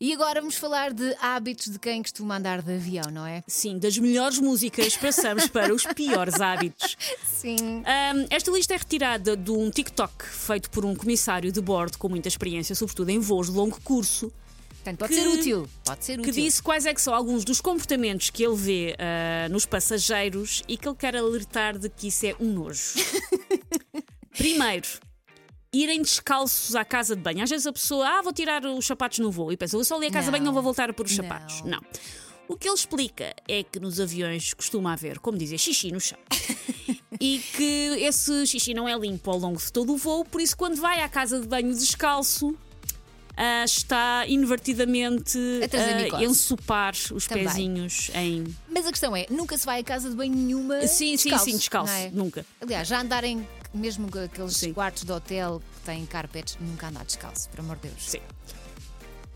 E agora vamos falar de hábitos de quem costuma andar de avião, não é? Sim, das melhores músicas passamos para os piores hábitos. Sim. Um, esta lista é retirada de um TikTok feito por um comissário de bordo com muita experiência, sobretudo em voos de longo curso, Portanto, pode que- ser útil. Pode ser que útil. disse quais é que são alguns dos comportamentos que ele vê ah, nos passageiros e que ele quer alertar de que isso é um nojo. Primeiro, irem descalços à casa de banho. Às vezes a pessoa, ah, vou tirar os sapatos no voo e pensa, vou só ali à casa de banho, não vou voltar a pôr os sapatos. Não. O que ele explica é que nos aviões costuma haver, como dizer, xixi no chão. e que esse xixi não é limpo ao longo de todo o voo, por isso, quando vai à casa de banho descalço, ah, está invertidamente A micose. ensopar os Também. pezinhos em. Mas a questão é, nunca se vai a casa de banho nenhuma Sim, sim, descalço, sim, descalço. não é? Nunca. Aliás, já andarem mesmo aqueles Sim. quartos de hotel que têm carpets, nunca andar descalço, por amor de Deus. Sim.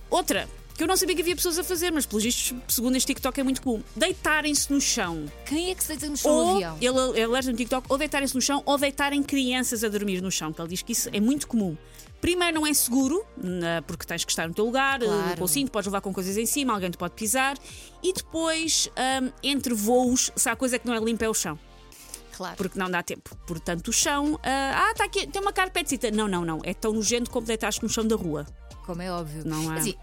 Outra, que eu não sabia que havia pessoas a fazer, mas pelos vistos, segundo este TikTok, é muito comum. Deitarem-se no chão. Quem é que se deita no chão Ou, avião? ele, alerta no TikTok, ou deitarem-se no chão, ou deitarem crianças a dormir no chão, que ele diz que isso é muito comum. Primeiro, não é seguro, porque tens que estar no teu lugar, Claro. com o cinto, podes levar com coisas em cima, alguém te pode pisar. E depois, hum, entre voos, se há coisa que não é limpa é o chão, Claro. porque não dá tempo. Portanto, o chão, ah, ah, está aqui, tem uma carpetita. Não, não, não, é tão nojento como deitaste no chão da rua. Como é óbvio. Não há- Assim,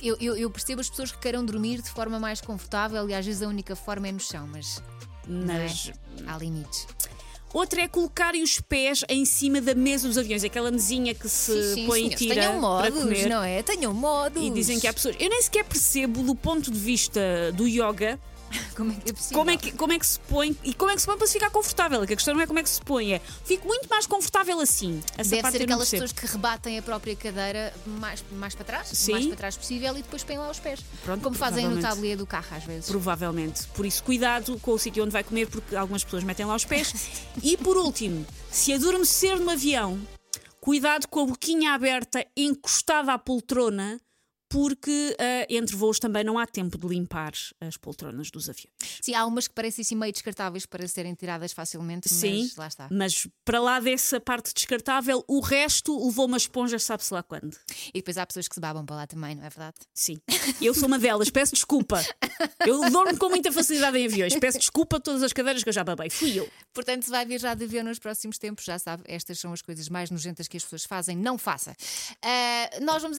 eu, eu- eu percebo as pessoas que queiram dormir de forma mais confortável e às vezes a única forma é no chão, mas é? Mas há limites. Outra é colocarem os pés em cima da mesa dos aviões, aquela mesinha que se Sim, sim, põe e senhores, tira Tenham para modos, comer. não é? Tenham modos. E dizem que há pessoas. Eu nem sequer percebo, do ponto de vista do yoga, Como é que é possível? como é que, como é que se põe e como é que se põe para se ficar confortável. Que a questão não é como é que se põe, é fico muito mais confortável assim. Essa Deve ser aquelas pessoas que rebatem a própria cadeira mais, mais para trás, Sim. o mais para trás possível e depois põem lá os pés. Pronto, Como fazem no tabuleiro do carro às vezes. Provavelmente. Por isso, cuidado com o sítio onde vai comer, porque algumas pessoas metem lá os pés. e por último, se adormecer no avião, cuidado com a boquinha aberta, encostada à poltrona, porque ah, entre voos também não há tempo de limpar as poltronas dos aviões. Sim, há umas que parecem assim meio descartáveis para serem tiradas facilmente, Sim, mas lá está. mas para lá dessa parte descartável, o resto levou uma esponja, sabe-se lá quando. E depois há pessoas que se babam para lá também, não é verdade? Sim, eu sou uma delas, peço desculpa. Eu dormo com muita facilidade em aviões, peço desculpa a todas as cadeiras que eu já babei, fui eu. Portanto, se vai viajar de avião nos próximos tempos, já sabe, estas são as coisas mais nojentas que as pessoas fazem, não faça. Ah, nós vamos